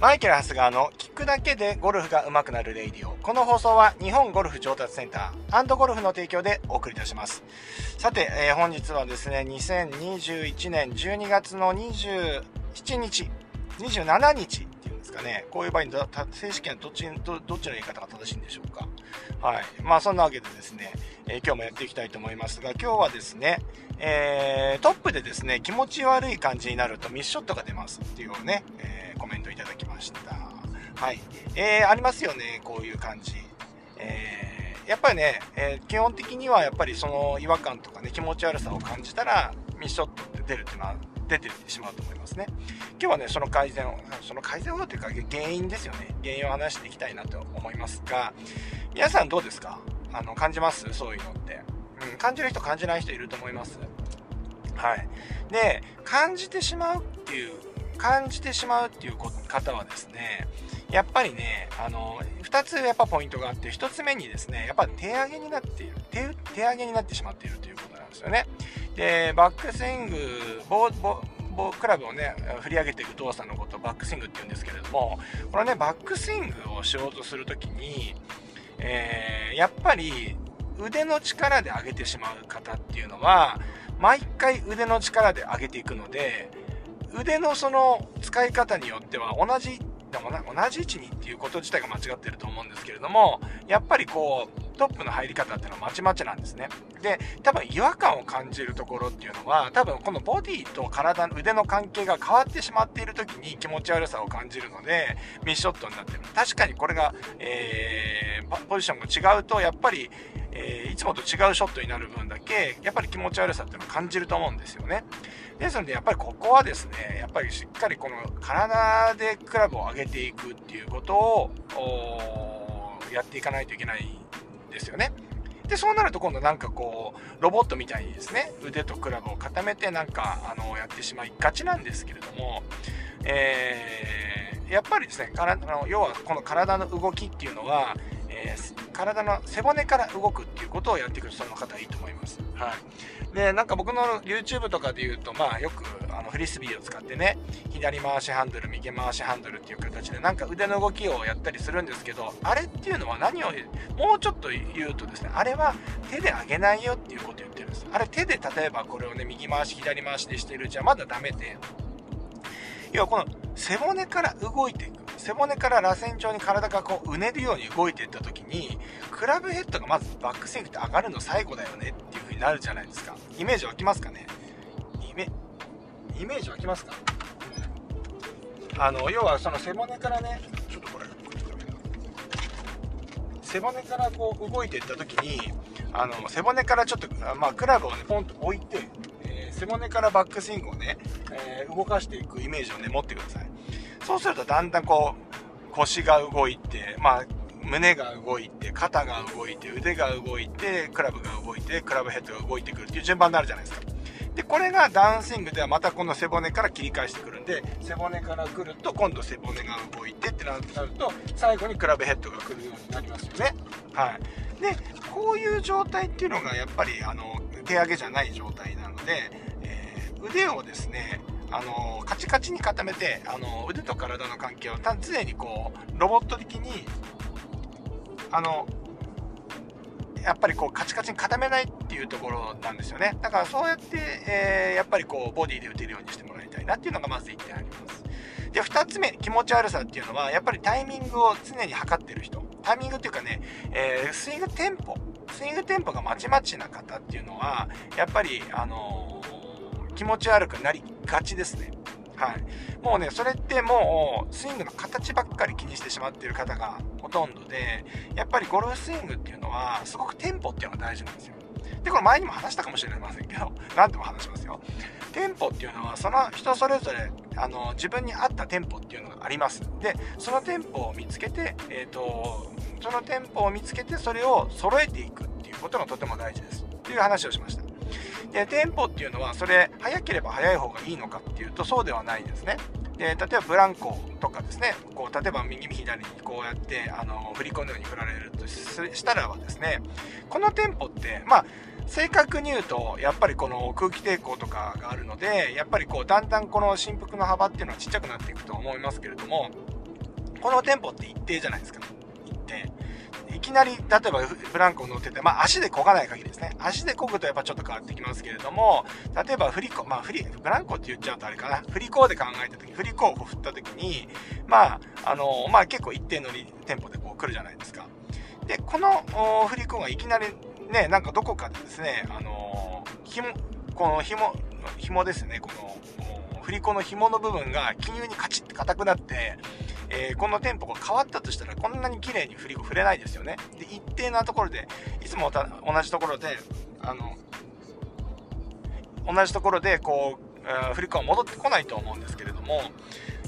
マイケル・ハスガーの聞くだけでゴルフが上手くなる radio。この放送は日本ゴルフ上達センターゴルフの提供でお送りいたします。さて、えー、本日はですね、2021年12月の27日、27日っていうんですかね、こういう場合に正式にはどっちどどっちの言い方が正しいんでしょうか。はい。まあそんなわけでですね、えー、今日もやっていきたいと思いますが、今日はですね、えー、トップでですね、気持ち悪い感じになるとミスショットが出ますっていうね、えー、コメントいただきました。はい。えー、ありますよね、こういう感じ。えー、やっぱりね、えー、基本的にはやっぱりその違和感とかね、気持ち悪さを感じたら、ミスショットって出るっていうのは出てしまうと思いますね。今日はね、その改善を、その改善をというか原因ですよね。原因を話していきたいなと思いますが、皆さんどうですか？あの、感じます？そういうのって。うん、感じる人感じない人いると思います。はい。で、感じてしまうっていう、感じてしまうっていう方はですね、やっぱりね、あの、2つやっぱポイントがあって、1つ目にですね、やっぱ手上げになっている、手手上げになってしまっているということなんですよね。で、バックスイング、ボボボクラブをね、振り上げていく動作のことをバックスイングって言うんですけれども、このね、バックスイングをしようとするときに、えー、やっぱり腕の力で上げてしまう方っていうのは、毎回腕の力で上げていくので、腕のその使い方によっては同じ、でも同じ位置にっていうこと自体が間違ってると思うんですけれども、やっぱりこう、トップの入り方っていうのはまちまちなんですね。で、多分違和感を感じるところっていうのは、多分このボディと体の腕の関係が変わってしまっている時に気持ち悪さを感じるので、ミスショットになってる。確かにこれが、えー、ポジションが違うと、やっぱり、えー、いつもと違うショットになる分だけ、やっぱり気持ち悪さっていうのを感じると思うんですよね。ですので、やっぱりここはですね、やっぱりしっかりこの体でクラブを上げていくっていうことを、やっていかないといけないですよね。で、そうなると今度なんかこう、ロボットみたいにですね、腕とクラブを固めてなんか、あの、やってしまいがちなんですけれども、えー、やっぱりですね、体の、要はこの体の動きっていうのは、えー、体の背骨から動くっていうことをやっていく人の方いいと思います。はい。で、なんか僕の YouTube とかで言うと、まあよくのフリスビーを使ってね、左回しハンドル、右回しハンドルっていう形でなんか腕の動きをやったりするんですけど、あれっていうのは何を、もうちょっと言うとですね、あれは手で上げないよっていうことを言ってるんです。あれ手で例えばこれをね、右回し、左回しでしてるじゃまだダメで、要はこの背骨から動いていく。背骨から螺旋状に体がこううねるように動いていった時にクラブヘッドがまずバックスイングって上がるの最後だよねっていう風になるじゃないですかイメージ湧きますかね？イメイメージ湧きますか？あの要はその背骨からねちょっとこれ背骨からこう動いていった時にあの背骨からちょっと、まあ、クラブをねポンと置いて、えー、背骨からバックスイングをね、えー、動かしていくイメージをね持ってくださいそうするとだんだんこう、腰が動いて、まあ、胸が動いて、肩が動いて、腕が動いて、クラブが動いて、クラブヘッドが動いてくるっていう順番になるじゃないですか。で、これがダウンスイングではまたこの背骨から切り返してくるんで、背骨から来ると今度背骨が動いてってなると、最後にクラブヘッドが来るようになりますよね。はい。で、こういう状態っていうのがやっぱりあの手上げじゃない状態なので、えー、腕をですね、あのカチカチに固めてあの腕と体の関係を常にこうロボット的にあのやっぱりこうカチカチに固めないっていうところなんですよね。だからそうやって、えー、やっぱりこうボディで打てるようにしてもらいたいなっていうのがまず1点あります。で2つ目気持ち悪さっていうのはやっぱりタイミングを常に測ってる人。タイミングっていうかね、えー、スイングテンポ。スイングテンポがまちまちな方っていうのはやっぱりあのー、気持ち悪くなりがちですね。はい。もうね、それってもう、スイングの形ばっかり気にしてしまっている方がほとんどで、やっぱりゴルフスイングっていうのは、すごくテンポっていうのが大事なんですよ。で、これ前にも話したかもしれませんけど、何でも話しますよ。テンポっていうのは、その人それぞれ、あの、自分に合ったテンポっていうのがあります。で、そのテンポを見つけて、えっ、ー、と、そのテンポを見つけて、それを揃えていくっていうことがとても大事です。っていう話をしました。で、テンポっていうのは、それ、速ければ速い方がいいのかっていうと、そうではないですね。で、例えばブランコとかですね、こう、例えば右左にこうやって、あの、振り子のように振られるとしたらばですね、このテンポって、まあ、正確に言うと、やっぱりこの空気抵抗とかがあるので、やっぱりこう、だんだんこの振幅の幅っていうのはちっちゃくなっていくと思いますけれども、このテンポって一定じゃないですか。いきなり、例えばブランコ乗ってて、まあ足で漕がない限りですね。足で漕ぐとやっぱちょっと変わってきますけれども、例えば振り子、まあ振り、ブランコって言っちゃうとあれかな。振り子で考えた時、振り子を振った時に、まあ、あの、まあ結構一定のテンポでこう来るじゃないですか。で、この振り子がいきなりね、なんかどこかでですね、あの、紐、この紐、紐ですね、この、振り子の紐の部分が記入にカチッて硬くなって、えー、このテンポが変わったとしたらこんなに綺麗に振り子振れないですよね。で、一定なところで、いつも同じところで、あの、同じところでこう、振り子は戻ってこないと思うんですけれども、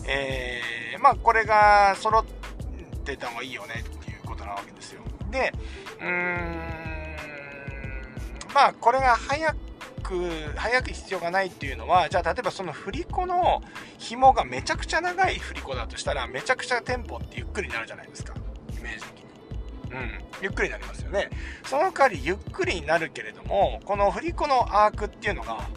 えー、まあこれが揃ってた方がいいよねっていうことなわけですよ。で、うーん、まあこれが早くく、早く必要がないっていうのは、じゃあ例えばその振り子の紐がめちゃくちゃ長い振り子だとしたら、めちゃくちゃテンポってゆっくりになるじゃないですか。イメージ的に。うん。ゆっくりになりますよね。その代わりゆっくりになるけれども、この振り子のアークっていうのが、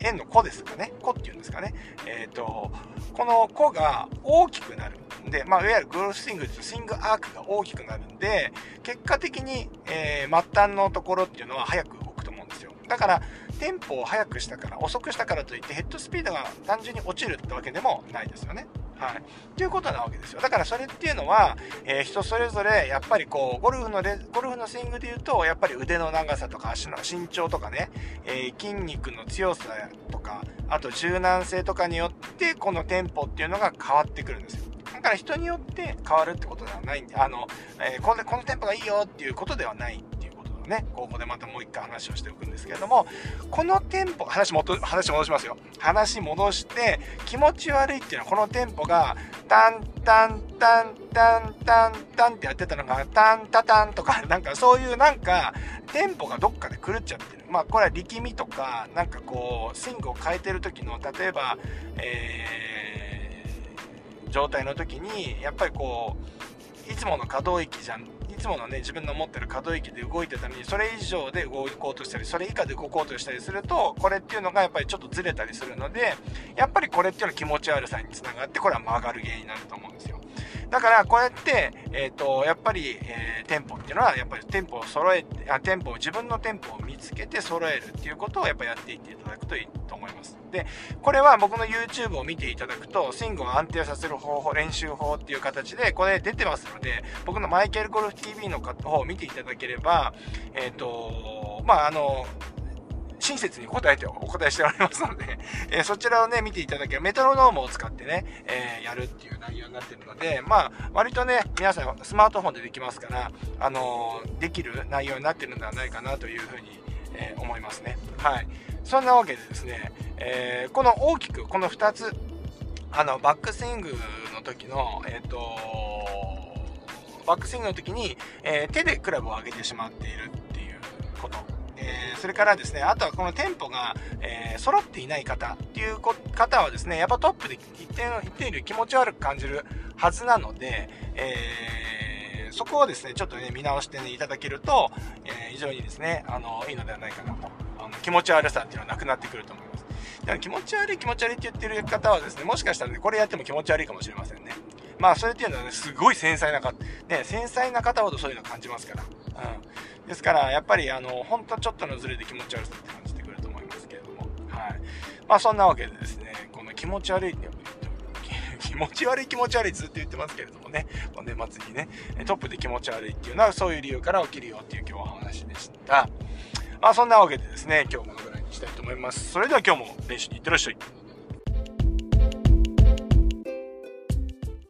円の子ですかね。子っていうんですかね。えっ、ー、と、この子が大きくなる。で、まあ、いわゆるグロースイングとスイングアークが大きくなるんで、結果的に、えー、末端のところっていうのは早く動くと思うんですよ。だから、テンポを速くしたから、遅くしたからといってヘッドスピードが単純に落ちるってわけでもないですよね。はい。ということなわけですよ。だからそれっていうのは、えー、人それぞれ、やっぱりこう、ゴルフのレ、ゴルフのスイングで言うと、やっぱり腕の長さとか足の身長とかね、えー、筋肉の強さとか、あと柔軟性とかによって、このテンポっていうのが変わってくるんですよ。だから人によって変わるってことではないんで、あの、えー、このこのテンポがいいよっていうことではないね、ここでまたもう一回話をしておくんですけれども、このテンポ、話も話戻しますよ。話戻して、気持ち悪いっていうのはこのテンポが、タンタンタンタンタンタンってやってたのが、タンタタンとか、なんかそういうなんか、テンポがどっかで狂っちゃってる。まあこれは力みとか、なんかこう、スイングを変えてる時の、例えば、えー、状態の時に、やっぱりこう、いつもの可動域じゃんいつものね自分の持ってる可動域で動いてたのにそれ以上で動こうとしたりそれ以下で動こうとしたりするとこれっていうのがやっぱりちょっとずれたりするのでやっぱりこれっていうのは気持ち悪さにつながってこれは曲がる原因になると思うんですよ。だからこうやって、え、ー、とやっぱり、えー、テンポっていうのはやっぱりテンポを揃えてあテンポを自分のテンポを見つけて揃えるっていうことをやっぱやっていっていただくといいと思います。でこれは僕の YouTube を見ていただくとスイングを安定させる方法練習法っていう形でこれ出てますので僕のマイケルゴルフ TV の方を見ていただければえっ、ー、とまああの親切に答えてお答えしておりますので、えー、そちらをね、見ていただけるメトロノームを使ってね、えー、やるっていう内容になってるので、まあ、割とね、皆さんスマートフォンでできますから、あのー、できる内容になってるんではないかなというふうに、え思いますね。はい。そんなわけでですね、えこの大きく、この2つ、あの、バックスイングの時の、えっ、とバックスイングの時に、え手でクラブを上げてしまっているっていうこと。えー、それからですね、あとはこの店舗が、えー、揃っていない方っていう方はですね、やっぱトップで一定の、一定より気持ち悪く感じるはずなので、えー、そこをですね、ちょっとね、見直してね、いただけると、え非常にですね、あの、いいのではないかなと。あの気持ち悪さっていうのはなくなってくると思います。だから気持ち悪い気持ち悪いって言ってる方はですね、もしかしたらね、これやっても気持ち悪いかもしれませんね。まあ、それっていうのはね、すごい繊細な方、ね、繊細な方ほどそういうの感じますから。うん。ですから、やっぱり、あの、ほんとちょっとのズレで気持ち悪さって感じてくると思いますけれども。はい。まあ、そんなわけでですね、この気持ち悪い、気持ち悪い気持ち悪いずっと言ってますけれどもね、年末にね、トップで気持ち悪いっていうのはそういう理由から起きるよっていう今日はお話でした。まあそんなわけでですね、今日もしたいと思います。それでは今日も練習に行ってらっしゃい。